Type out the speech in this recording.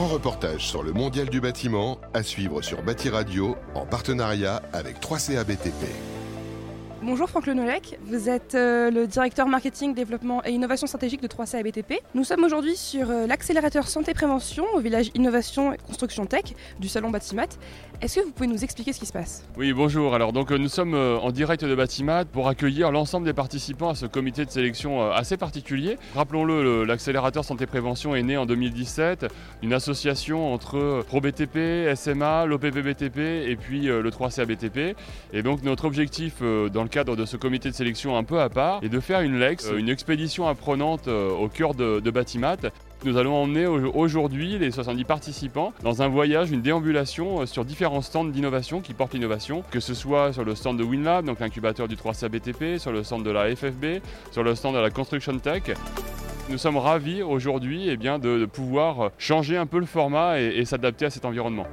reportage sur le mondial du bâtiment à suivre sur Bâti Radio en partenariat avec 3CA BTP. Bonjour Franck Lenolec, vous êtes euh, le directeur marketing, développement et innovation stratégique de 3C ABTP. Nous sommes aujourd'hui sur euh, l'accélérateur santé-prévention au village Innovation et Construction Tech du salon Batimat. Est-ce que vous pouvez nous expliquer ce qui se passe? Oui, bonjour. Alors donc euh, nous sommes en direct de Batimat pour accueillir l'ensemble des participants à ce comité de sélection assez particulier. Rappelons-le, l'accélérateur santé-prévention est né en 2017, une association entre ProBTP, SMA, l'OPPBTP et puis le 3C ABTP. Et donc notre objectif dans le cadre de ce comité de sélection un peu à part et de faire une LEX, euh, une expédition apprenante euh, au cœur de, Batimat. Nous allons emmener aujourd'hui les 70 participants dans un voyage, une déambulation euh, sur différents stands d'innovation qui portent l'innovation, que ce soit sur le stand de WinLab, donc l'incubateur du 3 BTP, sur le stand de la FFB, sur le stand de la Construction Tech. Nous sommes ravis aujourd'hui eh de, pouvoir changer un peu le format et s'adapter à cet environnement.